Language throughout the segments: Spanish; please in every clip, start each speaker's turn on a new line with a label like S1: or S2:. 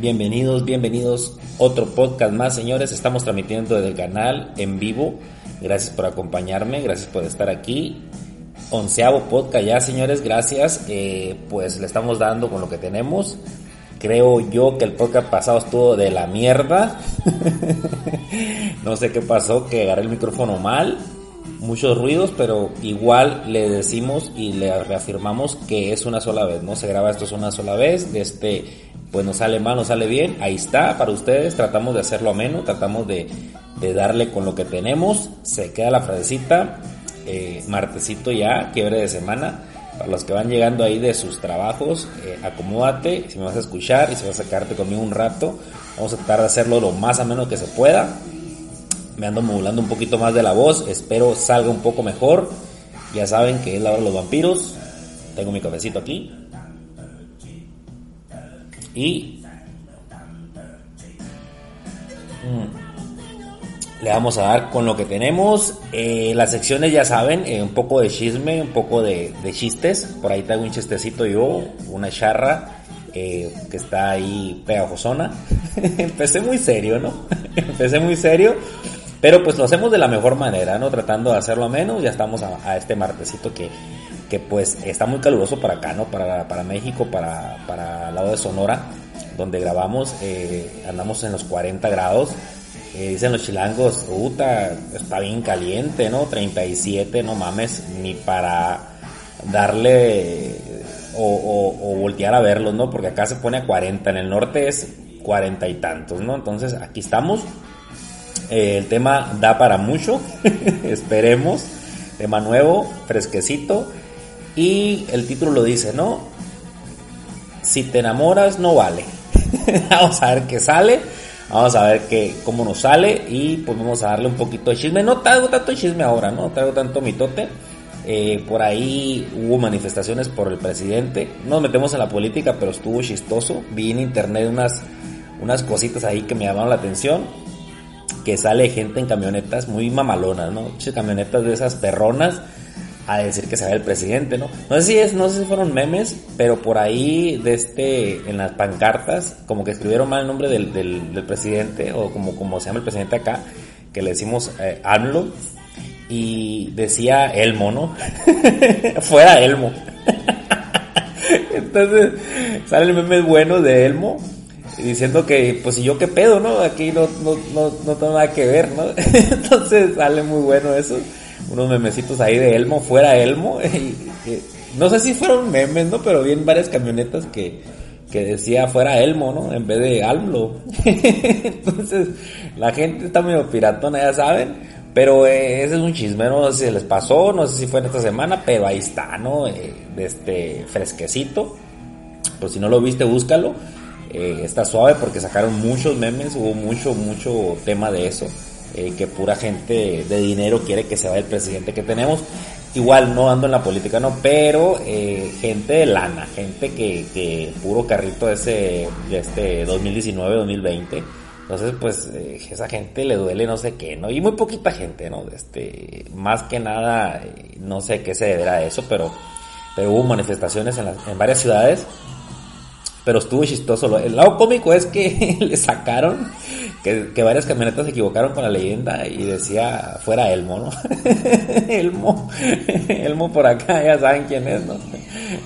S1: Bienvenidos, bienvenidos. Otro podcast más, señores. Estamos transmitiendo desde el canal en vivo. Gracias por acompañarme, gracias por estar aquí. Onceavo podcast ya, señores, gracias. Eh, pues le estamos dando con lo que tenemos. Creo yo que el podcast pasado estuvo de la mierda. no sé qué pasó, que agarré el micrófono mal. Muchos ruidos, pero igual le decimos y le reafirmamos que es una sola vez, ¿no? Se graba esto es una sola vez. Este, pues nos sale mal, nos sale bien. Ahí está para ustedes. Tratamos de hacerlo ameno, tratamos de, de darle con lo que tenemos. Se queda la frasecita. Eh, martesito ya, quiebre de semana. Para los que van llegando ahí de sus trabajos, eh, acomódate, si me vas a escuchar y si vas a quedarte conmigo un rato, vamos a tratar de hacerlo lo más ameno que se pueda. Me ando modulando un poquito más de la voz, espero salga un poco mejor. Ya saben que es la hora de los vampiros. Tengo mi cafecito aquí. Y mm, le vamos a dar con lo que tenemos. Eh, las secciones ya saben, eh, un poco de chisme, un poco de, chistes. Por ahí traigo un chistecito yo, una charra eh, que está ahí pegajosona. Empecé muy serio, ¿no? Empecé muy serio. Pero pues lo hacemos de la mejor manera, ¿no? Tratando de hacerlo menos. Ya estamos a, este martesito que, que pues está muy caluroso para acá, ¿no? Para, para México, para, para el lado de Sonora, donde grabamos. Eh, andamos en los 40 grados. Eh, dicen los chilangos, puta, está bien caliente, ¿no? 37, no mames, ni para darle o, o, o, voltear a verlos, ¿no? Porque acá se pone a 40, en el norte es 40 y tantos, ¿no? Entonces aquí estamos. Eh, el tema da para mucho, esperemos. Tema nuevo, fresquecito. Y el título lo dice, ¿no? Si te enamoras, no vale. Vamos a ver qué sale. Vamos a ver que, cómo nos sale y pues vamos a darle un poquito de chisme. No traigo tanto chisme ahora, no traigo tanto mitote. Eh, por ahí hubo manifestaciones por el presidente. No nos metemos en la política, pero estuvo chistoso. Vi en internet unas, unas cositas ahí que me llamaron la atención. Que sale gente en camionetas muy mamalonas, ¿no? Camionetas de esas perronas a decir que se ve el presidente, ¿no? No sé si es, no sé si fueron memes, pero por ahí de este, en las pancartas, como que escribieron mal el nombre del, presidente, o como, como se llama el presidente acá, que le decimos eh, AMLO, y decía Elmo, ¿no? Fuera Elmo. Entonces, sale el meme bueno de Elmo, diciendo que, pues, y yo qué pedo, ¿no? Aquí no, no, no, no tengo nada que ver, ¿no? Entonces, sale muy bueno eso unos memecitos ahí de Elmo, fuera Elmo. No sé si fueron memes, ¿no? Pero vi en varias camionetas que, que decía fuera Elmo, ¿no? En vez de Almlo. Entonces, la gente está medio piratona, ya saben. Pero eh, ese es un chisme, no sé si les pasó, no sé si fue en esta semana, pero ahí está, ¿no? Eh, este fresquecito. Pues si no lo viste, búscalo. Eh, está suave porque sacaron muchos memes, hubo mucho, mucho tema de eso eh, que pura gente de dinero quiere que se vaya el presidente que tenemos. Igual no ando en la política, no, pero eh, gente de lana, gente que, que puro carrito ese de este 2019-2020. Entonces, pues, eh, esa gente le duele no sé qué, ¿no? Y muy poquita gente, ¿no? Este, más que nada, eh, no sé qué se deberá a eso, pero, pero hubo manifestaciones en, en varias ciudades pero estuvo chistoso. El lado cómico es que le sacaron que, que, varias camionetas se equivocaron con la leyenda y decía fuera Elmo, ¿no? Elmo, Elmo por acá, ya saben quién es, ¿no?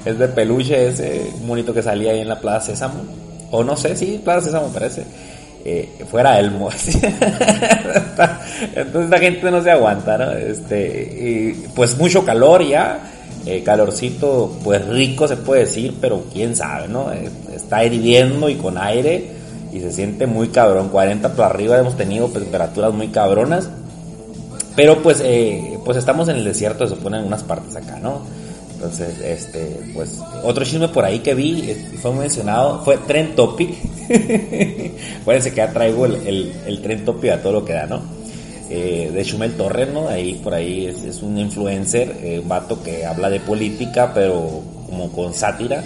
S1: Es de peluche ese monito que salía ahí en la Plaza Sésamo. O no sé, sí, Plaza Sésamo parece. Eh, fuera Elmo. Entonces la gente no se aguanta, ¿no? Este, y pues mucho calor ya eh, calorcito, pues rico se puede decir, pero quién sabe, ¿no? Está hirviendo y con aire y se siente muy cabrón. 40 por arriba hemos tenido temperaturas muy cabronas. Pero pues, eh, pues estamos en el desierto, se supone en unas partes acá, ¿no? Entonces, este, pues, otro chisme por ahí que vi, fue mencionado, fue Trend Topic. Acuérdense que ya traigo el, el, tren topi a todo lo que da, ¿no? Eh, de Chumel Torres, ¿no? Ahí por ahí es, un influencer, eh, un vato que habla de política, pero como con sátira.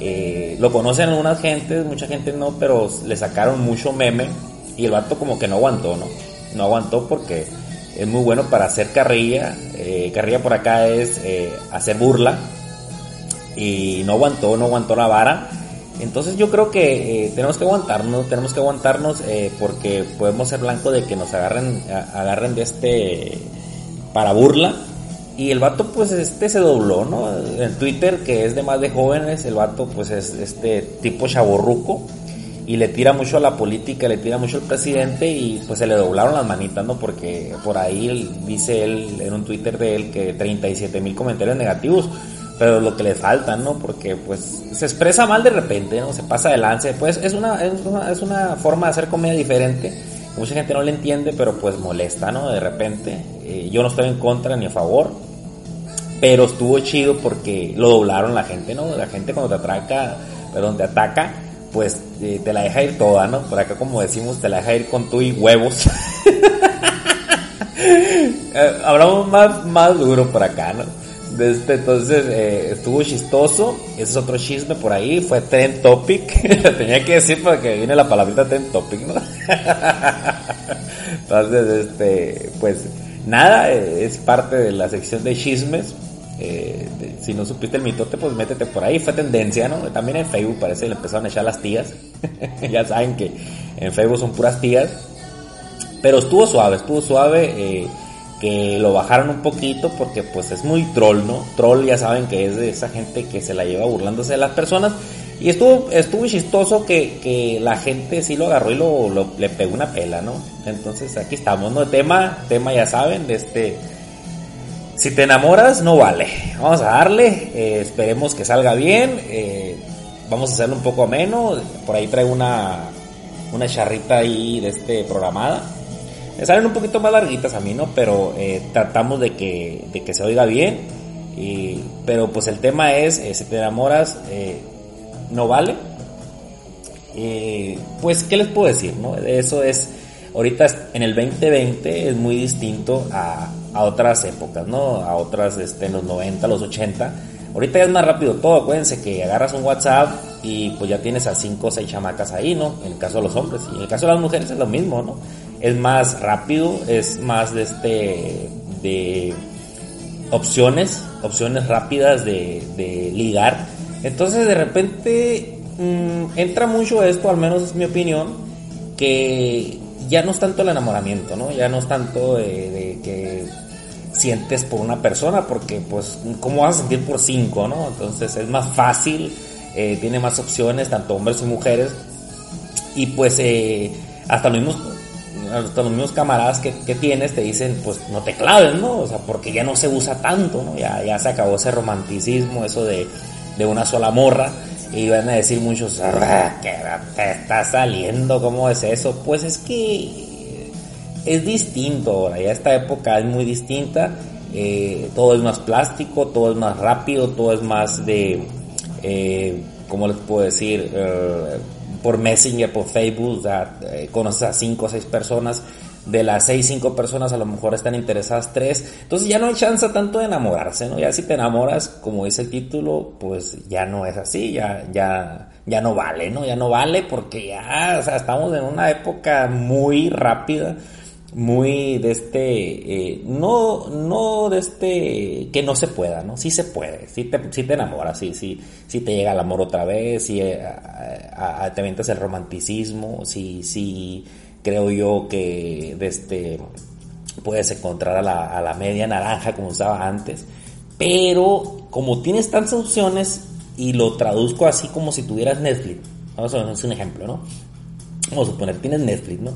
S1: Eh, lo conocen algunas gentes, mucha gente no, pero le sacaron mucho meme y el vato como que no aguantó, ¿no? No aguantó porque es muy bueno para hacer carrilla. carrilla por acá es hacer burla y no aguantó, no aguantó la vara. Entonces yo creo que eh, tenemos que aguantarnos, tenemos que aguantarnos eh, porque podemos ser blanco de que nos agarren, agarren de este para burla. Y el vato pues este se dobló, ¿no? En Twitter, que es de más de jóvenes, el vato pues es este tipo chaborruco y le tira mucho a la política, le tira mucho al presidente y pues se le doblaron las manitas, ¿no? Porque por ahí dice él en un Twitter de él que 37 mil comentarios negativos pero lo que le falta, ¿no? Porque pues se expresa mal de repente, ¿no? Se pasa de lance, pues es una, es una, forma de hacer comedia diferente, mucha gente no le entiende, pero pues molesta, ¿no? De repente, eh, yo no estoy en contra ni a favor, pero estuvo chido porque lo doblaron la gente, ¿no? La gente cuando te atraca, perdón, te ataca, pues eh, te la deja ir toda, ¿no? Por acá como decimos, te la deja ir con tú y huevos. Eh, hablamos más, más duro por acá, ¿no? Este, entonces estuvo chistoso. Ese es otro chisme por ahí. Fue Trend Topic. Tenía que decir para que viene la palabrita Trend Topic, ¿no? entonces, este, pues nada, eh, es parte de la sección de chismes. Eh, si no supiste el mitote, pues métete por ahí. Fue tendencia, ¿no? También en Facebook parece que le empezaron a echar las tías. ya saben que en Facebook son puras tías. Pero estuvo suave, estuvo suave que lo bajaron un poquito porque pues es muy troll, ¿no? Troll ya saben que es de esa gente que se la lleva burlándose de las personas. Y estuvo, estuvo chistoso que, que la gente sí lo agarró y lo, le pegó una pela, ¿no? Entonces aquí estamos, ¿no? Tema, tema ya saben, de este... Si te enamoras, no vale. Vamos a darle, eh, esperemos que salga bien. Eh, vamos a hacerlo un poco ameno. Por ahí traigo una, una charrita ahí de este programada me salen un poquito más larguitas a mí, ¿no? Pero eh, tratamos de que, de que se oiga bien. Y, pero pues el tema es, eh, si te enamoras, eh, no vale. pues, ¿qué les puedo decir? No? Eso es, ahorita en el 2020 es muy distinto a, a otras épocas, ¿no? A otras, este, en los 90, los 80. Ahorita ya es más rápido todo, acuérdense que agarras un WhatsApp y pues ya tienes a 5 o 6 chamacas ahí, ¿no? En el caso de los hombres. Y en el caso de las mujeres es lo mismo, ¿no? es más rápido, es más de este de opciones, opciones rápidas de, de ligar. Entonces de repente mm, entra mucho esto, al menos es mi opinión, que ya no es tanto el enamoramiento, ¿no? Ya no es tanto de, que sientes por una persona, porque pues, ¿cómo vas a sentir por cinco, no? Entonces es más fácil, eh, tiene más opciones, tanto hombres y mujeres, y pues eh, hasta los mismos hasta los mismos camaradas que, tienes te dicen, pues no te claves, ¿no? O sea, porque ya no se usa tanto, ¿no? Ya, ya se acabó ese romanticismo, eso de, una sola morra. Y van a decir muchos, ah, ¿qué te está saliendo? ¿Cómo es eso? Pues es que es distinto ahora, ya esta época es muy distinta. Eh, todo es más plástico, todo es más rápido, todo es más de, eh, ¿cómo les puedo decir? Eh, por Messenger, por Facebook, eh, conoces a cinco o seis personas, de las seis, cinco personas a lo mejor están interesadas tres, entonces ya no hay chance tanto de enamorarse, ¿no? Ya si te enamoras, como dice el título, pues ya no es así, ya, ya, ya no vale, ¿no? Ya no vale porque ya, o sea, estamos en una época muy rápida, muy de este, eh, no, no de este, que no se pueda, ¿no? Sí se puede, sí te, sí te enamoras, sí, sí, sí te llega el amor otra vez, sí eh, te aventas el romanticismo, sí, sí creo yo que este, puedes encontrar a la, a la media naranja como usaba antes, pero como tienes tantas opciones y lo traduzco así como si tuvieras Netflix, vamos a hacer un ejemplo, ¿no? Vamos a suponer, tienes Netflix, ¿no?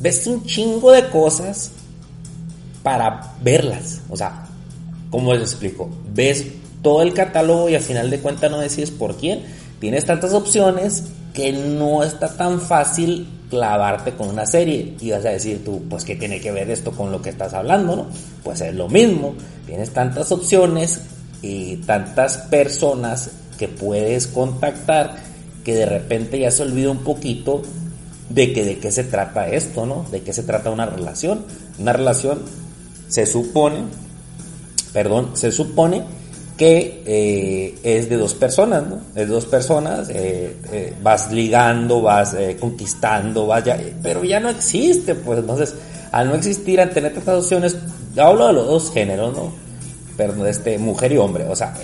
S1: ves un chingo de cosas para verlas. O sea, ¿cómo les explico? Ves todo el catálogo y al final de cuentas no decides por quién. Tienes tantas opciones que no está tan fácil clavarte con una serie. Y vas a decir tú, pues ¿qué tiene que ver esto con lo que estás hablando? ¿no? Pues es lo mismo. Tienes tantas opciones y tantas personas que puedes contactar que de repente ya se olvida un poquito de que de qué se trata esto, ¿no? De qué se trata una relación. Una relación se supone, perdón, se supone que eh, es de dos personas, ¿no? Es de dos personas, eh, eh, vas ligando, vas conquistando, vas ya, pero ya no existe, pues entonces, al no existir, al tener estas opciones, hablo de los dos géneros, ¿no? Pero este, mujer y hombre, o sea,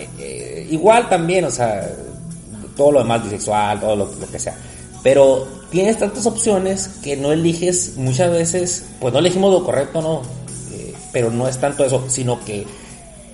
S1: igual también, o sea, todo lo demás bisexual, todo lo que sea, pero tienes tantas opciones que no eliges muchas veces, pues no elegimos lo correcto, no, pero no es tanto eso, sino que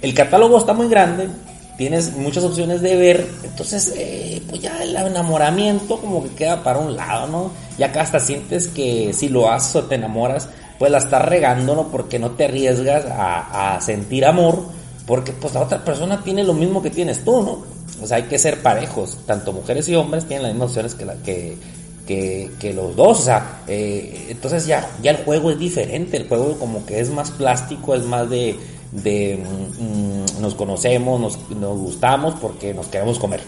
S1: el catálogo está muy grande, tienes muchas opciones de ver, entonces eh, pues ya el enamoramiento como que queda para un lado, ¿no? Ya que hasta sientes que si lo haces o te enamoras, pues la estás regando, ¿no? Porque no te arriesgas a, sentir amor, porque pues la otra persona tiene lo mismo que tienes tú, ¿no? O sea, hay que ser parejos, tanto mujeres y hombres tienen las mismas opciones que, la, que, los dos, o sea, eh, entonces ya, ya el juego es diferente, el juego como que es más plástico, es más de, de mm, nos conocemos, nos, nos, gustamos porque nos queremos comer.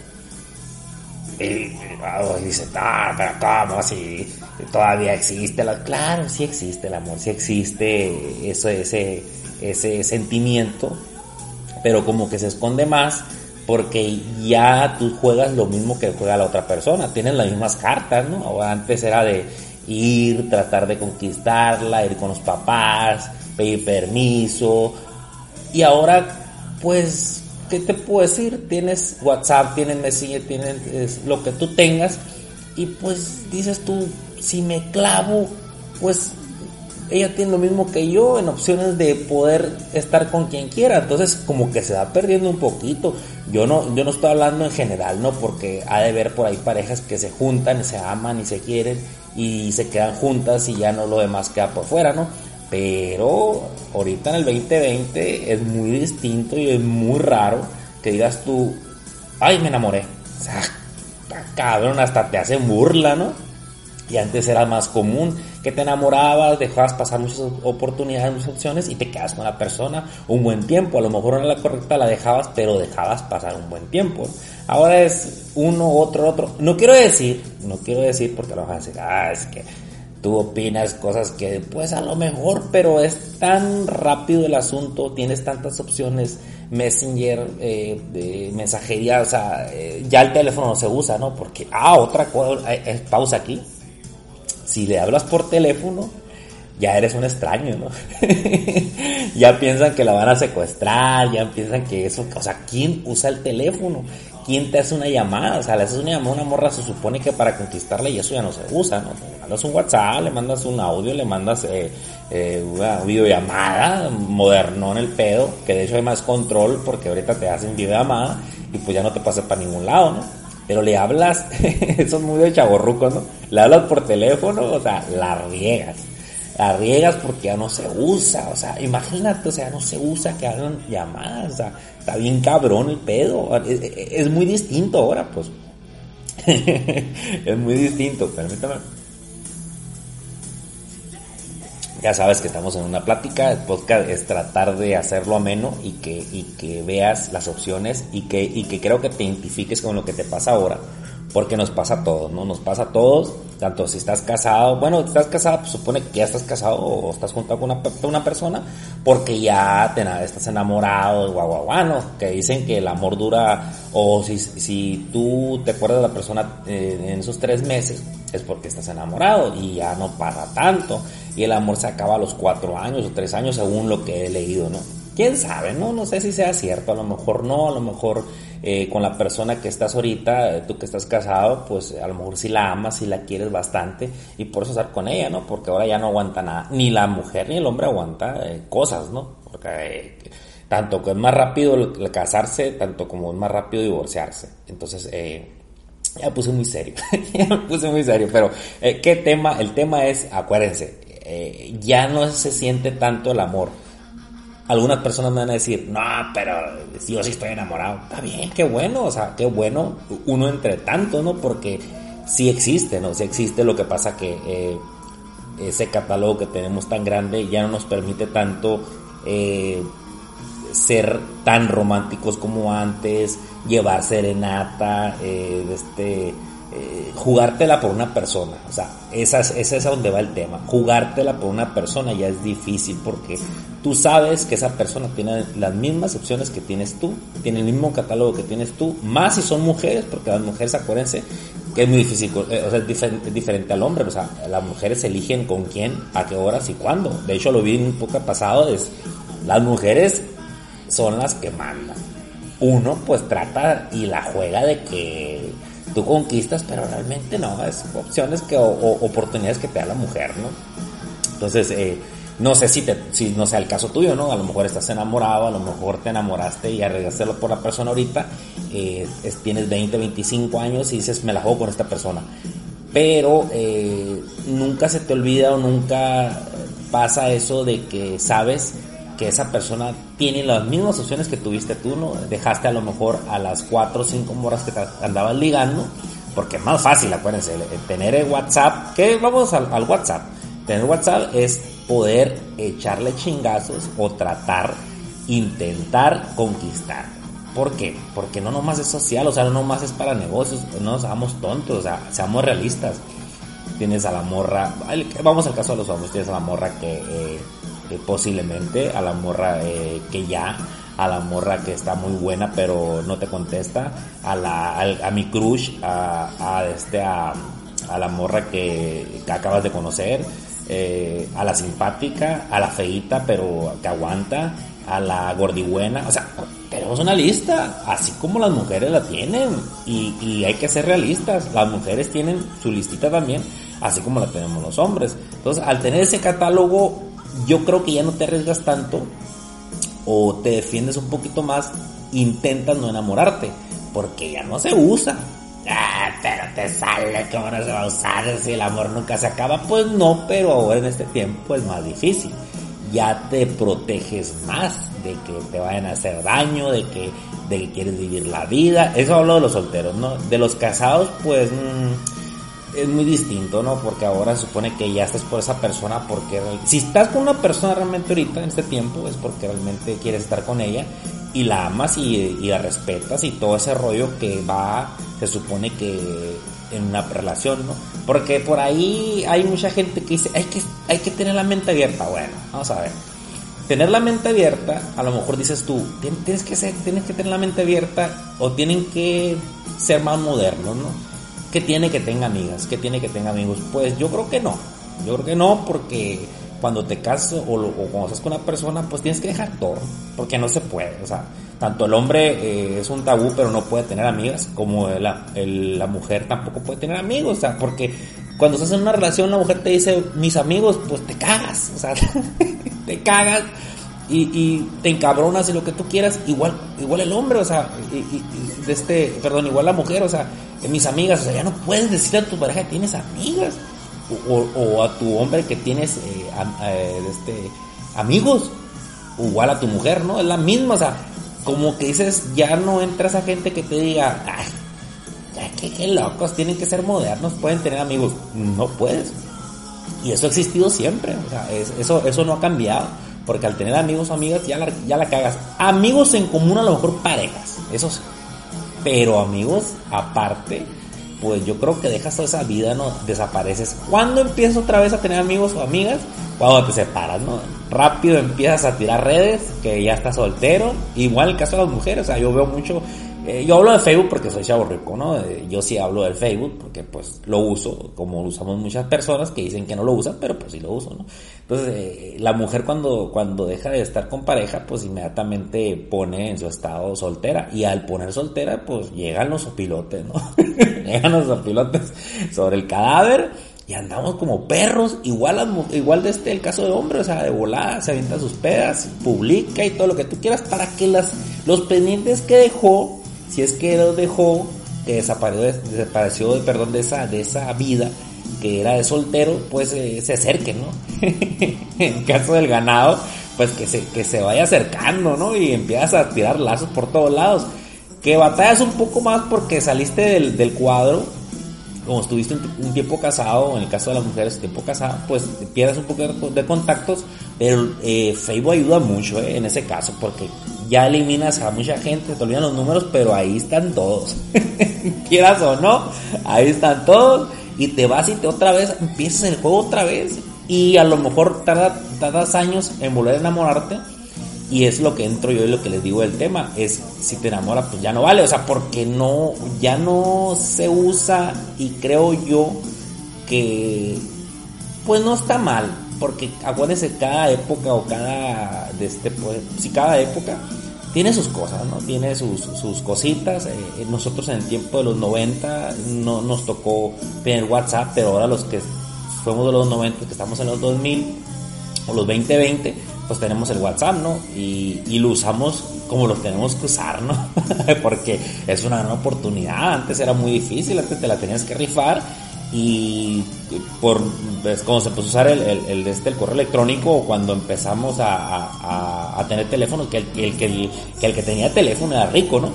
S1: Y, dice, ah, pero ¿cómo? Si todavía existe la... Claro, sí existe el amor, sí existe eso, ese, ese sentimiento, pero como que se esconde más porque ya tú juegas lo mismo que juega la otra persona, tienen las mismas cartas, ¿no? Antes era de ir, tratar de conquistarla, ir con los papás, pedir permiso, y ahora, pues, ¿qué te puedo decir? Tienes WhatsApp, tienes Messenger, tienes lo que tú tengas, y pues dices tú, si me clavo, pues ella tiene lo mismo que yo en opciones de poder estar con quien quiera. Entonces, como que se va perdiendo un poquito. Yo no, yo no estoy hablando en general, ¿no? Porque ha de ver por ahí parejas que se juntan, se aman y se quieren y se quedan juntas y ya no lo demás queda por fuera, ¿no? Pero ahorita en el 2020 es muy distinto y es muy raro que digas tú, ay, me enamoré. O sea, cabrón, hasta te hacen burla, ¿no? Y antes era más común que te enamorabas, dejabas pasar muchas oportunidades, muchas opciones y te quedas con la persona un buen tiempo. A lo mejor no era la correcta, la dejabas, pero dejabas pasar un buen tiempo. Ahora es uno, otro, otro. No quiero decir, no quiero decir porque lo vas a decir, ah, es que tú opinas cosas que pues a lo mejor, pero es tan rápido el asunto, tienes tantas opciones, Messenger, eh, mensajería, o sea, eh, ya el teléfono no se usa, ¿no? Porque, ah, otra cosa, eh, pausa aquí si le hablas por teléfono, ya eres un extraño, ¿no? ya piensan que la van a secuestrar, ya piensan que eso, o sea, ¿quién usa el teléfono? ¿Quién te hace una llamada? O sea, le haces una llamada a una morra, se supone que para conquistarla y eso ya no se usa, ¿no? Mandas un WhatsApp, le mandas un audio, le mandas eh, eh, una videollamada moderno en el pedo, que de hecho hay más control porque ahorita te hacen videollamada y pues ya no te pasa para ningún lado, ¿no? Pero le hablas, eso es muy de chaborruco, ¿no? Le hablas por teléfono, o sea, la riegas. La riegas porque ya no se usa, o sea, imagínate, o sea, no se usa que hagan llamadas, o sea, está bien cabrón el pedo. Es, muy distinto ahora, pues. es muy distinto, permítame. Ya sabes que estamos en una plática, el podcast es tratar de hacerlo ameno y que, y que veas las opciones y que, y que creo que te identifiques con lo que te pasa ahora, porque nos pasa a todos, ¿no? Nos pasa a todos, tanto si estás casado, bueno, estás casado, pues supone que ya estás casado o estás junto con una, persona, porque ya te, estás enamorado, guau, guau, ¿no? Que dicen que el amor dura, o si, si tú te acuerdas de la persona eh, en esos tres meses, es porque estás enamorado y ya no pasa tanto y el amor se acaba a los cuatro años o tres años según lo que he leído, ¿no? ¿Quién sabe? No, no sé si sea cierto, a lo mejor no, a lo mejor eh, con la persona que estás ahorita, eh, tú que estás casado, pues a lo mejor si la amas, si la quieres bastante y por eso estar con ella, ¿no? Porque ahora ya no aguanta nada, ni la mujer ni el hombre aguanta eh, cosas, ¿no? Porque tanto que es más rápido el, casarse, tanto como es más rápido divorciarse. Entonces, ya puse muy serio, ya me puse muy serio, pero ¿qué tema? El tema es, acuérdense, eh, ya no se siente tanto el amor. Algunas personas me van a decir, no, pero yo sí estoy enamorado. Está bien, qué bueno, o sea, qué bueno uno entre tanto, ¿no? Porque sí existe, ¿no? Sí existe, lo que pasa que eh, ese catálogo que tenemos tan grande ya no nos permite tanto eh, ser tan románticos como antes, llevar serenata, este eh, jugártela por una persona. O sea, esa es, esa donde va el tema. Jugártela por una persona ya es difícil porque tú sabes que esa persona tiene las mismas opciones que tienes tú, tiene el mismo catálogo que tienes tú, más si son mujeres, porque las mujeres, acuérdense, que es muy difícil, eh, o sea, es diferente, al hombre, o sea, las mujeres eligen con quién, a qué horas y cuándo. De hecho, lo vi en un poco pasado, las mujeres son las que mandan. Uno pues trata y la juega de que tú conquistas, pero realmente no, es opciones que, o, oportunidades que te da la mujer, ¿no? Entonces, eh, no sé si, te, si no sea el caso tuyo, ¿no? A lo mejor estás enamorado, a lo mejor te enamoraste y arriesgaste por la persona ahorita, eh, tienes 20, 25 años y dices, me la juego con esta persona. Pero eh, nunca se te olvida o nunca pasa eso de que sabes que esa persona tiene las mismas opciones que tuviste tú, ¿no? Dejaste a lo mejor a las 4 o 5 moras que te andabas ligando, porque es más fácil, acuérdense, tener el WhatsApp, que vamos al, al WhatsApp, tener WhatsApp es poder echarle chingazos o tratar, intentar conquistar. ¿Por qué? Porque no nomás es social, o sea, no nomás es para negocios, no seamos tontos, o sea, seamos realistas. Tienes a la morra, vamos al caso de los hombres, tienes a la morra que eh, posiblemente, a la morra eh, que ya, a la morra que está muy buena pero no te contesta, a, la, a, mi crush, a, este, a, la morra que, acabas de conocer, eh, a la simpática, a la feita pero que aguanta, a la gordibuena, o sea, tenemos una lista, así como las mujeres la tienen, y, hay que ser realistas, las mujeres tienen su listita también, así como la tenemos los hombres. Entonces, al tener ese catálogo, yo creo que ya no te arriesgas tanto o te defiendes un poquito más, intentas no enamorarte, porque ya no se usa. Ah, pero te sale que ahora se va a usar si el amor nunca se acaba. Pues no, pero ahora en este tiempo es más difícil. Ya te proteges más de que te vayan a hacer daño, de que, de que quieres vivir la vida. Eso hablo de los solteros, ¿no? De los casados, pues... Mmm, es muy distinto, ¿no? Porque ahora se supone que ya estás por esa persona porque si estás con una persona realmente ahorita en este tiempo es porque realmente quieres estar con ella y la amas y, la respetas y todo ese rollo que va, se supone que en una relación, ¿no? Porque por ahí hay mucha gente que dice, hay que, hay que tener la mente abierta. Bueno, vamos a ver. Tener la mente abierta, a lo mejor dices tú, tienes que tener la mente abierta o tienen que ser más modernos, ¿no? ¿Qué tiene que tenga amigas? ¿Qué tiene que tenga amigos? Pues yo creo que no. Yo creo que no porque cuando te casas o, cuando estás con una persona, pues tienes que dejar todo. Porque no se puede. O sea, tanto el hombre eh, es un tabú, pero no puede tener amigas, como la, la mujer tampoco puede tener amigos. O sea, porque cuando estás en una relación, la mujer te dice, mis amigos, pues te cagas. O sea, te cagas. Y, y, te encabronas y lo que tú quieras, igual, igual el hombre, o sea, y, de este, perdón, igual la mujer, o sea, mis amigas, o sea, ya no puedes decir a tu pareja que tienes amigas, o, a tu hombre que tienes eh, eh, este, amigos, igual a tu mujer, ¿no? Es la misma, o sea, como que dices, ya no entra esa gente que te diga, ay, qué, qué locos, tienen que ser modernos, pueden tener amigos, no puedes. Y eso ha existido siempre, o sea, eso, eso no ha cambiado. Porque al tener amigos o amigas ya la, ya la cagas. Amigos en común a lo mejor parejas, eso sí. Pero amigos aparte, pues yo creo que dejas toda esa vida, ¿no? Desapareces. ¿Cuándo empiezas otra vez a tener amigos o amigas? Cuando te separas, ¿no? Rápido empiezas a tirar redes, que ya estás soltero. Igual el caso de las mujeres, o sea, yo veo mucho eh, yo hablo de Facebook porque soy chavo rico, ¿no? Eh, yo sí hablo del Facebook porque pues lo uso, como lo usamos muchas personas que dicen que no lo usan, pero pues sí lo uso, ¿no? Entonces, eh, la mujer cuando, cuando deja de estar con pareja, pues inmediatamente pone en su estado soltera. Y al poner soltera, pues llegan los opilotes, ¿no? llegan los opilotes sobre el cadáver y andamos como perros, igual, igual de este el caso de hombre, o sea, de volada, se avienta sus pedas, publica y todo lo que tú quieras para que las, los pendientes que dejó si es que lo dejó, que desapareció, desapareció perdón, de esa, de esa vida que era de soltero, pues eh, se acerquen, ¿no? en caso del ganado, pues que se, que se vaya acercando, ¿no? Y empiezas a tirar lazos por todos lados. Que batallas un poco más porque saliste del, del cuadro, como estuviste un, tiempo casado, en el caso de las mujeres, tiempo casado, pues pierdes un poco de, contactos, pero eh, Facebook ayuda mucho eh, en ese caso, porque ya eliminas a mucha gente, te olvidan los números, pero ahí están todos. Quieras o no, ahí están todos. Y te vas y te otra vez empiezas el juego otra vez. Y a lo mejor tarda, tardas años en volver a enamorarte. Y es lo que entro yo y lo que les digo del tema. Es si te enamoras, pues ya no vale. O sea, porque no, ya no se usa. Y creo yo que pues no está mal porque acuérdense cada época o cada de este pues si cada época tiene sus cosas no tiene sus, sus cositas eh, nosotros en el tiempo de los 90 no nos tocó tener WhatsApp pero ahora los que fuimos de los 90 que estamos en los 2000 o los 2020 pues tenemos el WhatsApp no y, lo usamos como lo tenemos que usar no porque es una gran oportunidad. Antes era muy difícil antes te la tenías que rifar y por pues, cuando se puso a usar el, este, el correo electrónico cuando empezamos a, tener teléfono que el, que el, que el que tenía teléfono era rico no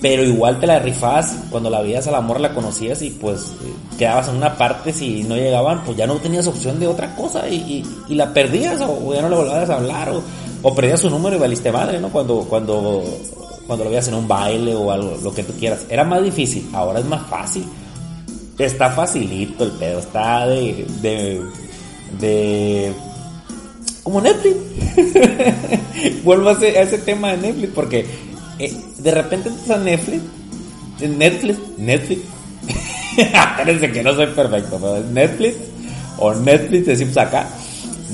S1: pero igual te la rifabas cuando la veías al amor la conocías y pues quedabas en una parte si no llegaban pues ya no tenías opción de otra cosa y, y, la perdías o ya no le volvías a hablar o, o perdías su número y valiste madre no cuando cuando cuando lo veías en un baile o algo lo que tú quieras era más difícil ahora es más fácil está facilito el pedo, está de, de, de como Netflix. Vuelvo a ese, a ese, tema de Netflix porque eh, de repente entras a Netflix, Netflix, Netflix. Espérense que no soy perfecto, pero Netflix o Netflix decimos acá.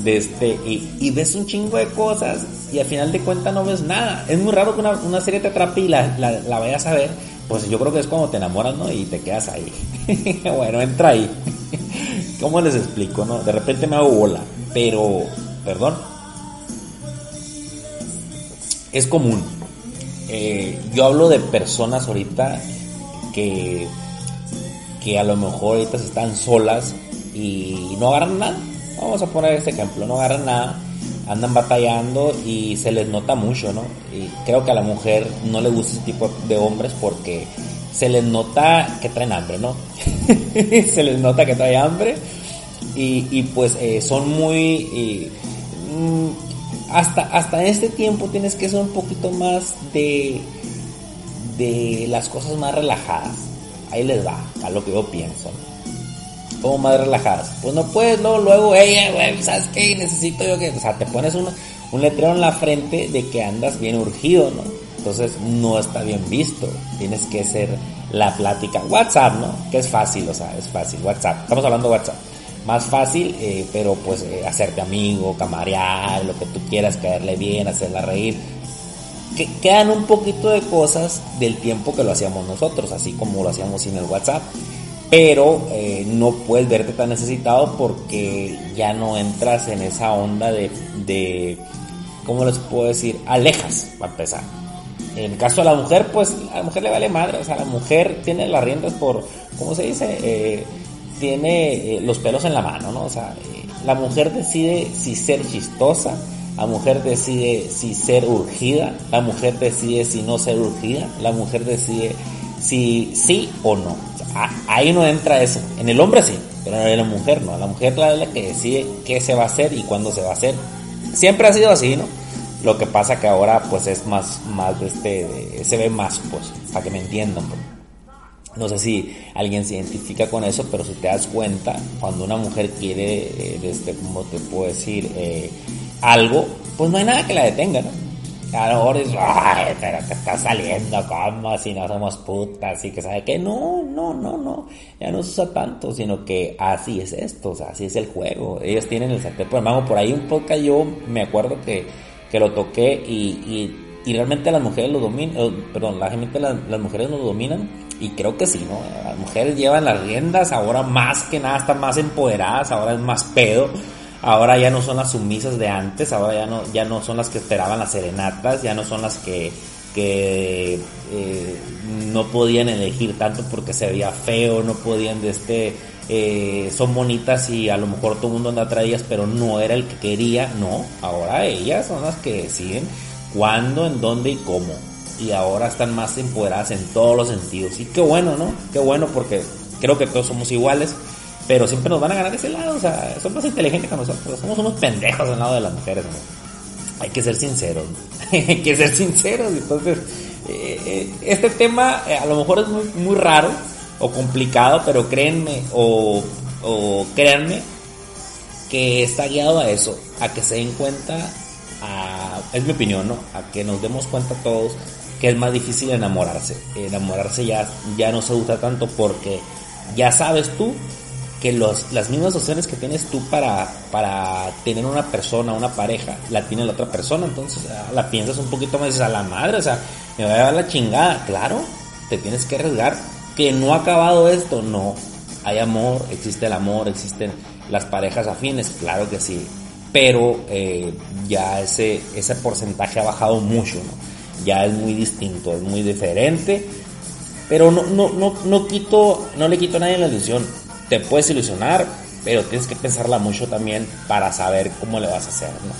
S1: De este, y, ves un chingo de cosas y al final de cuentas no ves nada. Es muy raro que una, una serie te atrape y la, la, la vayas a ver pues yo creo que es cuando te enamoras, ¿no? Y te quedas ahí. bueno, entra ahí. ¿Cómo les explico, no? De repente me hago bola, pero, perdón, es común. Eh, yo hablo de personas ahorita que, que a lo mejor ahorita están solas y no agarran nada. Vamos a poner este ejemplo, no agarran nada andan batallando y se les nota mucho, ¿no? Y creo que a la mujer no le gusta ese tipo de hombres porque se les nota que traen hambre, ¿no? se les nota que traen hambre y, pues eh, son muy... Mm, hasta, hasta este tiempo tienes que ser un poquito más de, de las cosas más relajadas. Ahí les va, a lo que yo pienso. como más relajadas. Pues no puedes luego, luego, hey, güey, ¿sabes qué? Necesito yo que, o sea, te pones un, un letrero en la frente de que andas bien urgido, ¿no? Entonces no está bien visto. Tienes que ser la plática. WhatsApp, ¿no? Que es fácil, o sea, es fácil. WhatsApp. Estamos hablando de WhatsApp. Más fácil, eh, pero pues eh, hacerte amigo, camarear, lo que tú quieras, caerle bien, hacerla reír. Que quedan un poquito de cosas del tiempo que lo hacíamos nosotros, así como lo hacíamos sin el WhatsApp pero eh, no puedes verte tan necesitado porque ya no entras en esa onda de, de ¿cómo les puedo decir? Alejas, para empezar. En el caso de la mujer, pues a la mujer le vale madre, o sea, la mujer tiene las riendas por, ¿cómo se dice? Eh, tiene eh, los pelos en la mano, ¿no? O sea, la mujer decide si ser chistosa, la mujer decide si ser urgida, la mujer decide si no ser urgida, la mujer decide si sí o no. ahí no entra eso. En el hombre sí, pero en la mujer no. La mujer es la que decide qué se va a hacer y cuándo se va a hacer. Siempre ha sido así, ¿no? Lo que pasa que ahora pues es más, más de este, se ve más, pues, para que me entiendan. Pues. No sé si alguien se identifica con eso, pero si te das cuenta, cuando una mujer quiere, eh, este, como te puedo decir, eh, algo, pues no hay nada que la detenga, ¿no? a lo mejor dices, ay, pero te está saliendo como si no somos putas y que sabe que no, no, no, no, ya no se usa tanto, sino que así es esto, o sea, así es el juego. Ellos tienen el sartén por el por ahí un podcast yo me acuerdo que, que lo toqué y, y, realmente las mujeres lo dominan, perdón, la gente, las mujeres lo dominan y creo que sí, ¿no? Las mujeres llevan las riendas, ahora más que nada están más empoderadas, ahora es más pedo ahora ya no son las sumisas de antes, ahora ya no, ya no son las que esperaban las serenatas, ya no son las que, que eh, no podían elegir tanto porque se veía feo, no podían de este, eh, son bonitas y a lo mejor todo el mundo anda atrás de ellas, pero no era el que quería, no, ahora ellas son las que deciden cuándo, en dónde y cómo. Y ahora están más empoderadas en todos los sentidos. Y qué bueno, ¿no? Qué bueno porque creo que todos somos iguales pero siempre nos van a ganar ese lado, o sea, son más inteligentes que nosotros, somos unos pendejos al lado de las mujeres, Hay que ser sinceros, hay que ser sinceros. Entonces, eh, este tema a lo mejor es muy, muy raro o complicado, pero créanme o, o créanme que está guiado a eso, a que se den cuenta, a, es mi opinión, ¿no? A que nos demos cuenta todos que es más difícil enamorarse. Enamorarse ya, ya no se usa tanto porque ya sabes tú que los, las mismas opciones que tienes tú para, para tener una persona, una pareja, la tiene la otra persona. Entonces ah, la piensas un poquito más a la madre, o sea, me va a dar la chingada. Claro, te tienes que arriesgar. Que no ha acabado esto, no. Hay amor, existe el amor, existen las parejas afines, claro que sí. Pero eh, ya ese, ese porcentaje ha bajado mucho. Ya es muy distinto, es muy diferente. Pero no, no, no, no quito, no le quito a nadie la ilusión te puedes ilusionar, pero tienes que pensarla mucho también para saber cómo le vas a hacer, ¿no?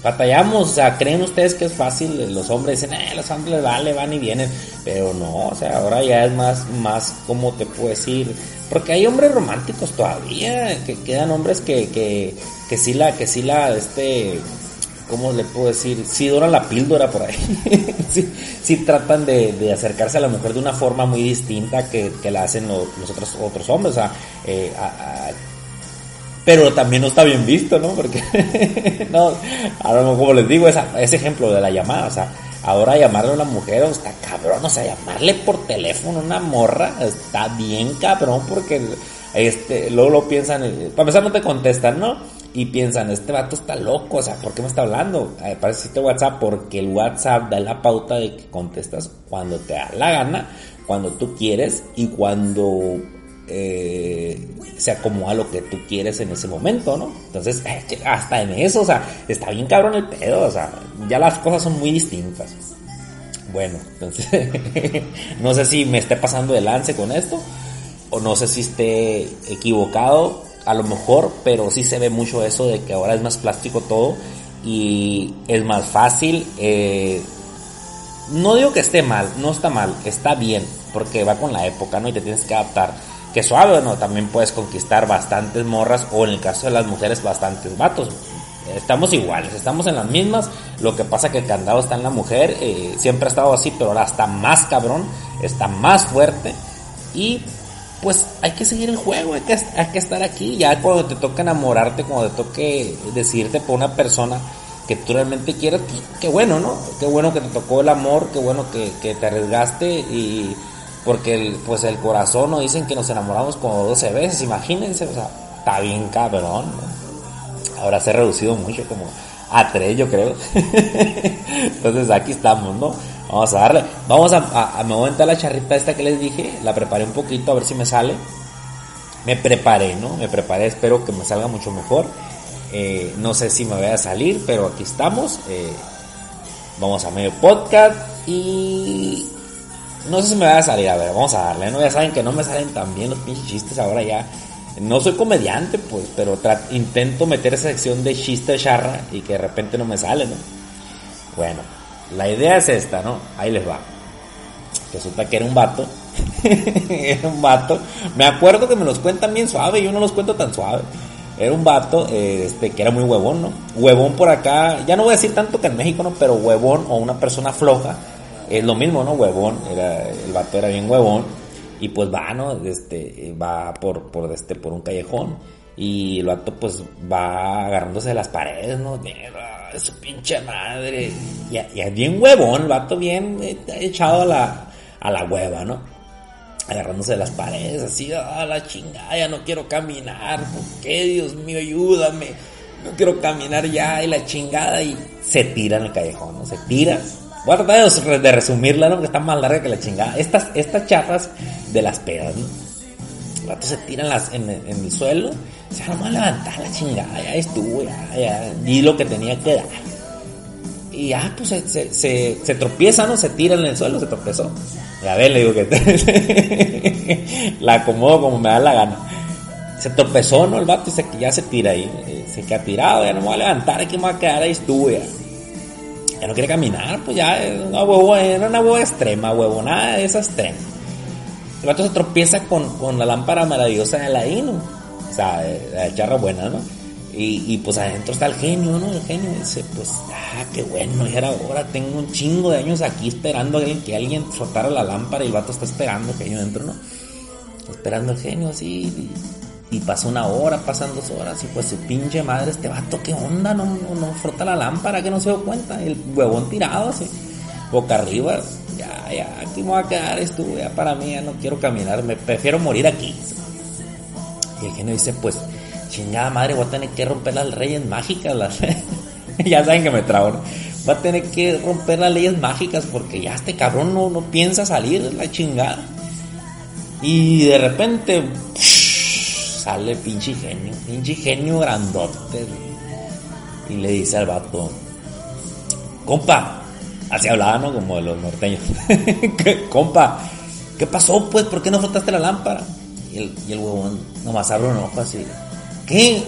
S1: Batallamos, o sea, creen ustedes que es fácil, los hombres dicen, eh, los hombres vale, van y vienen, pero no, o sea, ahora ya es más, más, ¿cómo te puedo decir? Porque hay hombres románticos todavía, que quedan hombres que, que, que sí la, que sí la, este, ¿cómo le puedo decir? Sí doran la píldora por ahí. sí, tratan de, acercarse a la mujer de una forma muy distinta que, la hacen los, otros, otros hombres. O sea, eh, pero también no está bien visto, ¿no? Porque, no, ahora como les digo, ese ejemplo de la llamada, o sea, ahora llamarle a una mujer, está cabrón, o sea, llamarle por teléfono a una morra, está bien cabrón, porque este, luego lo piensan, eh, para empezar no te contestan, ¿no? Y piensan, este vato está loco, o sea, ¿por qué me está hablando? Eh, parece este WhatsApp porque el WhatsApp da la pauta de que contestas cuando te da la gana, cuando tú quieres y cuando eh, se acomoda lo que tú quieres en ese momento, ¿no? Entonces, eh, hasta en eso, o sea, está bien cabrón el pedo, o sea, ya las cosas son muy distintas. Bueno, entonces, no sé si me esté pasando de lance con esto, o no sé si esté equivocado, a lo mejor, pero sí se ve mucho eso de que ahora es más plástico todo y es más fácil. Eh, no digo que esté mal, no está mal, está bien, porque va con la época, ¿no? Y te tienes que adaptar. Que suave, ¿no? También puedes conquistar bastantes morras o en el caso de las mujeres bastantes vatos. Estamos iguales, estamos en las mismas. Lo que pasa que el candado está en la mujer, eh, siempre ha estado así, pero ahora está más cabrón, está más fuerte. Y pues hay que seguir el juego, hay que, hay que estar aquí. Ya cuando te toca enamorarte, cuando te toque decidirte por una persona que tú realmente quieras, pues, qué bueno, ¿no? Qué bueno que te tocó el amor, qué bueno que, te arriesgaste y porque el, pues el corazón nos dicen que nos enamoramos como 12 veces, imagínense, o sea, está bien cabrón. Ahora se ha reducido mucho, como a 3 yo creo. Entonces aquí estamos, ¿no? Vamos a darle. Vamos a, a, me voy a la charrita esta que les dije. La preparé un poquito a ver si me sale. Me preparé, ¿no? Me preparé, espero que me salga mucho mejor. Eh, no sé si me voy a salir, pero aquí estamos. Eh, vamos a medio podcast y no sé si me va a salir. A ver, vamos a darle, ¿no? Ya saben que no me salen tan bien los pinches chistes ahora ya. No soy comediante, pues, pero intento meter esa sección de chiste charra y que de repente no me sale, ¿no? Bueno, la idea es esta, ¿no? Ahí les va. Resulta que era un vato. era un vato. Me acuerdo que me los cuentan bien suave, yo no los cuento tan suave. Era un vato eh, este, que era muy huevón, ¿no? Huevón por acá, ya no voy a decir tanto que en México, ¿no? Pero huevón o una persona floja es lo mismo, ¿no? Huevón, era, el vato era bien huevón. Y pues va, ¿no? Este, va por, por, este, por un callejón. Y el vato pues va agarrándose de las paredes, ¿no? Su pinche madre. Y, es bien huevón, el vato bien eh, echado a la, a la hueva, ¿no? Agarrándose de las paredes, así, a la chingada, ya no quiero caminar, ¿por qué? Dios mío, ayúdame. No quiero caminar ya, y la chingada, y se tira en el callejón, ¿no? Se tira. Voy a tratar de, resumirla, ¿no? Porque está más larga que la chingada. Estas, estas charras de las pedas, ¿no? El vato se tira en, las, en, en el suelo se vamos a levantar la chingada, ya estuvo, ya, ya, di lo que tenía que dar. Y ya, pues se, se, se, tropieza, ¿no? Se tira en el suelo, se tropezó. Ya ver, le digo que la acomodo como me da la gana. Se tropezó, ¿no? El vato y se, ya se tira ahí. Eh, se queda tirado, ya no me voy a levantar, aquí me voy a quedar, ahí estuvo, ya. Ya no quiere caminar, pues ya, una huevo, era una huevo extrema, huevo, nada de esa extrema. El vato se tropieza con, con la lámpara maravillosa de la ¿no? o sea, la charra buena, ¿no? Y, pues adentro está el genio, ¿no? El genio dice, pues, ah, qué bueno, ya era hora, tengo un chingo de años aquí esperando a que alguien frotara la lámpara y el vato está esperando el genio dentro, ¿no? Esperando el genio así, y, pasa una hora, pasan dos horas, y pues su pinche madre, este vato, ¿qué onda? No, no, frota la lámpara, que no se dio cuenta, el huevón tirado así, boca arriba, ya, ya, aquí me voy a quedar, estuvo ya para mí, ya no quiero caminar, me prefiero morir aquí. Y el genio dice, pues, chingada madre, voy a tener que romper las leyes mágicas. Las... ya saben que me trago. Voy a tener que romper las leyes mágicas porque ya este cabrón no, no piensa salir la chingada. Y de repente sale pinche genio, pinche genio grandote. Y le dice al vato, compa, así hablaba, ¿no? Como de los norteños. compa, ¿qué pasó pues? ¿Por qué no frotaste la lámpara? Y el, y el huevón nomás abre un ojo así. ¿Qué?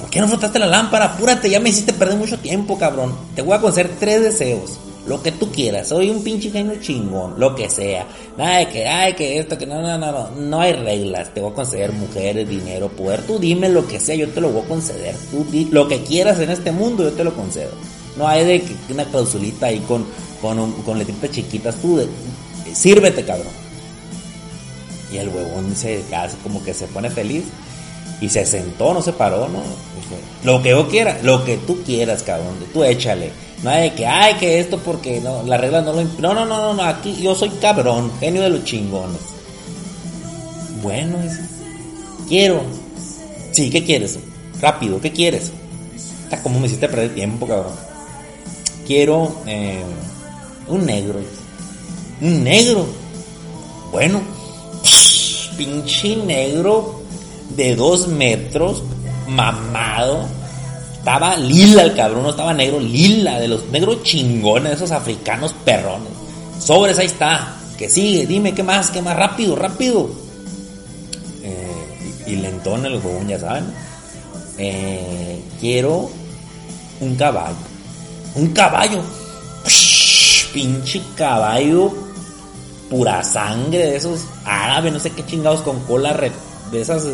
S1: ¿Por qué no frotaste la lámpara? Apúrate, ya me hiciste perder mucho tiempo, cabrón. Te voy a conceder tres deseos. Lo que tú quieras. Soy un pinche genio chingón. Lo que sea. Nada de que, ay, que esto, que no, no, no, no. No hay reglas. Te voy a conceder mujeres, dinero, poder. Tú dime lo que sea, yo te lo voy a conceder. Tú di lo que quieras en este mundo, yo te lo concedo. No hay de que una clausulita ahí con, con, con letritas chiquitas. Tú, de, sírvete, cabrón. Y el huevón se como que se pone feliz y se sentó, no se paró, ¿no? Lo que yo quiera, lo que tú quieras, cabrón, tú échale. No hay de que, ay, que esto porque no, la regla no lo... No, no, no, no, aquí yo soy cabrón, genio de los chingones. Bueno, quiero. Sí, ¿qué quieres? Rápido, ¿qué quieres? Está como me hiciste perder tiempo, cabrón. Quiero eh, un negro. Un negro. Bueno, pinche negro de dos metros, mamado. Estaba lila el cabrón, no estaba negro, lila, de los negros chingones, esos africanos perrones. Sobres, ahí está. Que sigue, dime qué más, qué más, rápido, rápido. Eh, y, lentón el huevón, ya saben. Eh, quiero un caballo. Un caballo. pinche caballo. Pura sangre de esos árabes, no sé qué chingados con cola de esas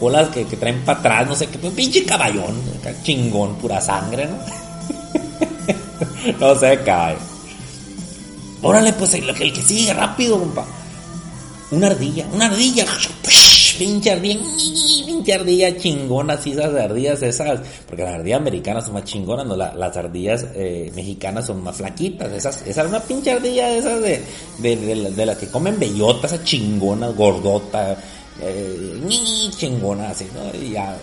S1: bolas que, traen para atrás, no sé qué, pinche caballón, chingón, pura sangre, ¿no? no sé, cae. Órale, pues el, el que sigue, rápido, compa. Una ardilla, una ardilla, pinche ardilla, pinche ardilla chingona, así esas ardillas esas, porque las ardillas americanas son más chingonas, no, las ardillas eh, mexicanas son más flaquitas, esas, esa es una pinche ardilla esas de, de, de, de las que comen bellotas, esas chingonas, gordotas eh, chingona, así, ¿no? Y ya,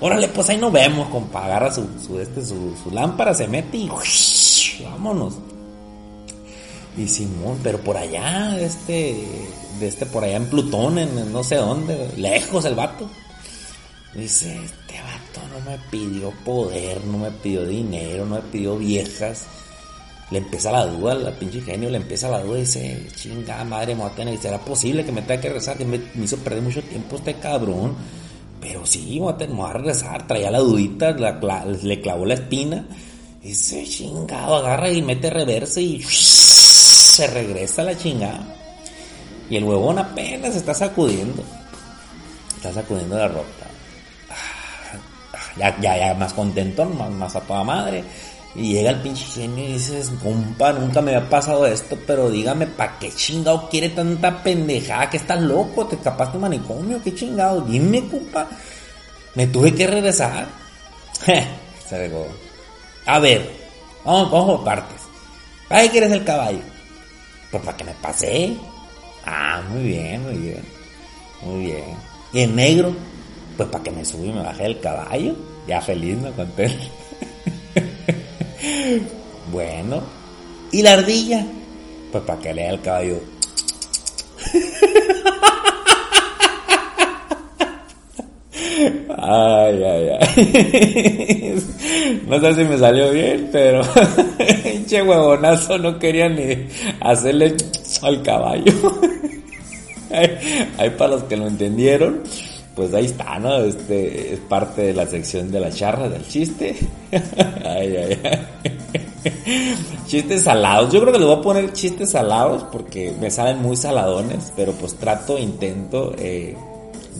S1: órale, pues ahí nos vemos, compa, agarra su, su, este, su, su lámpara, se mete y vámonos. Y Simón, pero por allá, este, de este, por allá en Plutón, en, no sé dónde, lejos el vato. Dice, este vato no me pidió poder, no me pidió dinero, no me pidió viejas le empieza la duda, la pinche genio le empieza la duda y dice, chingada madre, me voy tener, ¿será posible que me tenga que regresar? Que me, hizo perder mucho tiempo este cabrón. Pero sí, voy a, tener, a regresar, traía la dudita, le clavó la espina. Y dice, chingado, agarra y mete reversa y se regresa la chingada. Y el huevón apenas está sacudiendo. Está sacudiendo la ropa. Ah, ya, ya, más contento, más, más a toda madre y llega el pinche genio y dices, compa, nunca me había pasado esto, pero dígame, ¿pa' qué chingado quiere tanta pendejada? Que estás loco, te escapaste de manicomio, qué chingado, dime, compa. Me tuve que regresar. Se regó. A ver, vamos, vamos partes. ¿Para qué quieres el caballo? Pues para que me pase. Ah, muy bien, muy bien. Muy bien. ¿Y el negro? Pues para que me suba y me baje el caballo. Ya feliz, me conté. Bueno. ¿Y la ardilla? Pues para que lea el caballo. Ay, ay, ay. No sé si me salió bien, pero che huevonazo no quería ni hacerle al caballo. Hay para los que lo entendieron pues ahí está, ¿no? Este es parte de la sección de la charra, del chiste. ay, ay, ay. Chistes salados. Yo creo que le voy a poner chistes salados porque me salen muy saladones, pero pues trato, intento eh,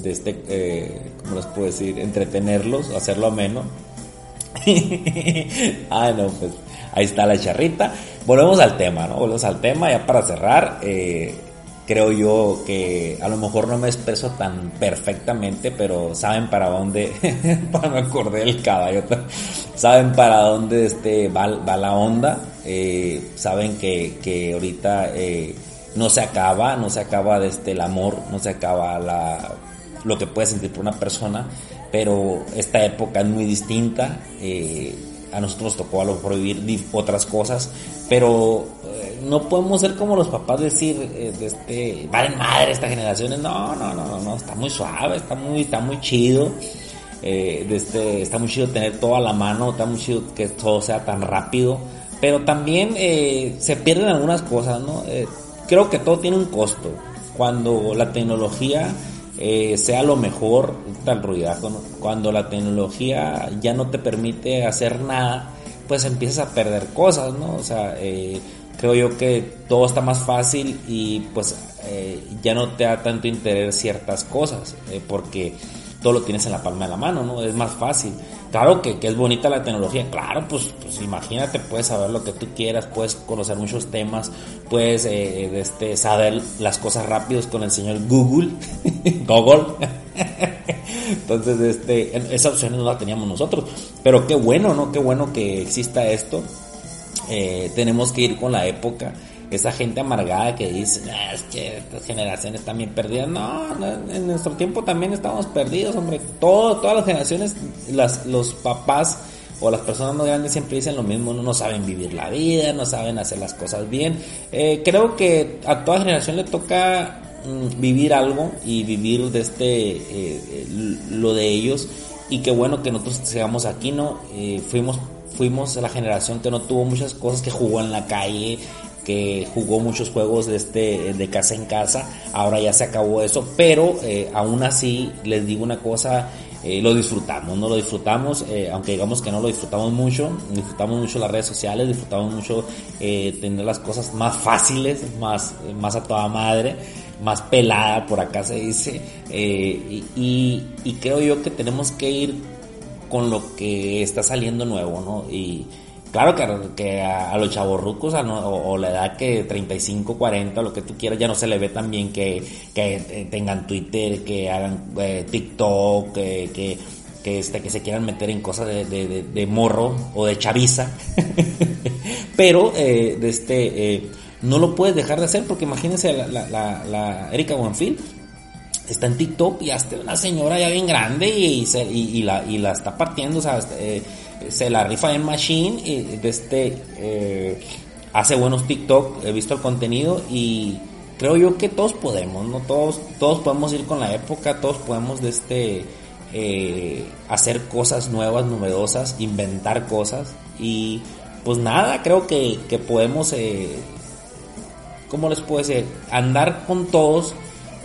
S1: de este, eh, ¿cómo les puedo decir? Entretenerlos, hacerlo ameno. ah, no, pues ahí está la charrita. Volvemos al tema, ¿no? Volvemos al tema ya para cerrar. Eh, creo yo que a lo mejor no me expreso tan perfectamente, pero saben para dónde, para no acordé el caballo, saben para dónde este, va, la onda, eh, saben que, que ahorita eh, no se acaba, no se acaba desde el amor, no se acaba la, lo que puede sentir por una persona, pero esta época es muy distinta. A nosotros nos tocó a lo vivir otras cosas, pero eh, no podemos ser como los papás decir, eh, este, valen madre esta generación, no, no, no, no, está muy suave, está muy, está muy chido, eh, este, está muy chido tener todo a la mano, está muy chido que todo sea tan rápido, pero también se pierden algunas cosas, ¿no? creo que todo tiene un costo, cuando la tecnología eh, sea lo mejor, tal ruidajo, cuando la tecnología ya no te permite hacer nada, pues empiezas a perder cosas, ¿no? O sea, eh, creo yo que todo está más fácil y pues eh, ya no te da tanto interés ciertas cosas, porque todo lo tienes en la palma de la mano, ¿no? Es más fácil. Claro que, es bonita la tecnología, claro, pues, pues, imagínate, puedes saber lo que tú quieras, puedes conocer muchos temas, puedes eh, este, saber las cosas rápidos con el señor Google, Google. Entonces, este, esa opción no la teníamos nosotros. Pero qué bueno, ¿no? Qué bueno que exista esto. Eh, tenemos que ir con la época esa gente amargada que dice, es que estas generaciones también perdidas. No, en nuestro tiempo también estamos perdidos, hombre. Todo, todas las generaciones, las, los papás o las personas más grandes siempre dicen lo mismo, no, saben vivir la vida, no saben hacer las cosas bien. Eh, creo que a toda generación le toca mm, vivir algo y vivir de este, eh, eh, lo de ellos. Y qué bueno que nosotros sigamos aquí, ¿no? fuimos fuimos la generación que no tuvo muchas cosas, que jugó en la calle, que jugó muchos juegos de, este, de casa en casa, ahora ya se acabó eso, pero eh, aún así les digo una cosa, eh, lo disfrutamos, no lo disfrutamos, eh, aunque digamos que no lo disfrutamos mucho, disfrutamos mucho las redes sociales, disfrutamos mucho tener las cosas más fáciles, más, más a toda madre, más pelada, por acá se dice, y, y, creo yo que tenemos que ir con lo que está saliendo nuevo, ¿no? Y, Claro que, a, los chavorrucos o, la edad que 35, 40, lo que tú quieras, ya no se le ve tan bien que, eh, tengan Twitter, que hagan eh, TikTok, que, que, este, que se quieran meter en cosas de, morro o de chaviza. Pero eh, de este, no lo puedes dejar de hacer porque imagínense la, la, la, Erika Buenfil está en TikTok y hasta una señora ya bien grande y, la, y la está partiendo, o sea, se la rifa en Machine y de este eh, hace buenos TikTok, he visto el contenido y creo yo que todos podemos, no todos todos podemos ir con la época, todos podemos de este eh, hacer cosas nuevas, novedosas, inventar cosas y pues nada, creo que, que podemos eh, ¿cómo les puedo decir? andar con todos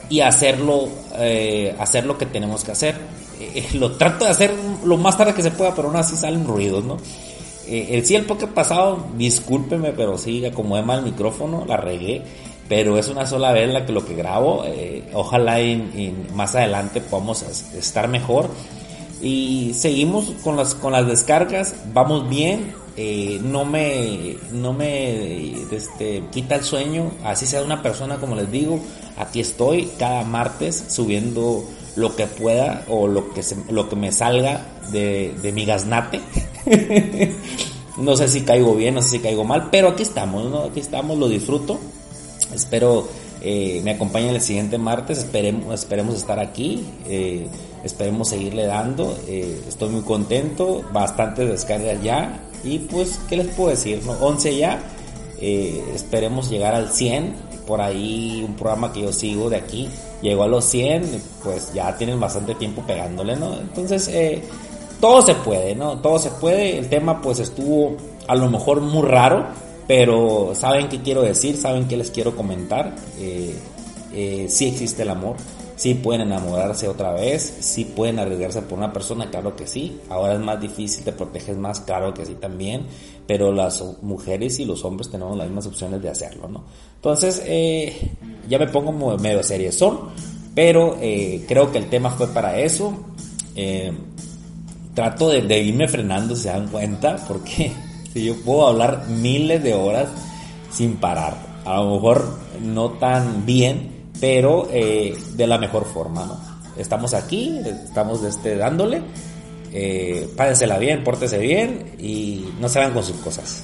S1: y hacerlo eh, hacer lo que tenemos que hacer eh, lo trato de hacer lo más tarde que se pueda, pero aún así salen ruidos, ¿no? Eh, sí, el poke pasado, discúlpeme, pero sí, acomodé mal el micrófono, la regué, pero es una sola vez la que lo que grabo. Eh, ojalá en, más adelante podamos estar mejor. Y seguimos con las, con las descargas, vamos bien, eh, no me, no me este, quita el sueño, así sea una persona como les digo, aquí estoy cada martes subiendo lo que pueda o lo que, lo que me salga de, de mi gaznate. no sé si caigo bien, no sé si caigo mal, pero aquí estamos, ¿no? Aquí estamos, lo disfruto. Espero eh, me acompañen el siguiente martes, esperemos, esperemos estar aquí, eh, esperemos seguirle dando. Eh, estoy muy contento, bastantes descargas ya. Y pues, ¿qué les puedo decir? No? 11 ya, esperemos llegar al 100 por ahí un programa que yo sigo de aquí llegó a los 100, pues ya tienen bastante tiempo pegándole, ¿no? Entonces, eh, todo se puede, ¿no? Todo se puede. El tema pues estuvo a lo mejor muy raro, pero saben qué quiero decir, saben qué les quiero comentar. Eh, eh, sí existe el amor, sí pueden enamorarse otra vez, sí pueden arriesgarse por una persona, claro que sí. Ahora es más difícil, te proteges más, claro que sí también pero las mujeres y los hombres tenemos las mismas opciones de hacerlo, ¿no? Entonces, eh, ya me pongo medio serie son, pero eh, creo que el tema fue para eso. Eh, trato de, de, irme frenando, si se dan cuenta, porque si yo puedo hablar miles de horas sin parar. A lo mejor no tan bien, pero eh, de la mejor forma, ¿no? Estamos aquí, estamos este, dándole. Eh, pásensela bien, pórtese bien y no se hagan con sus cosas.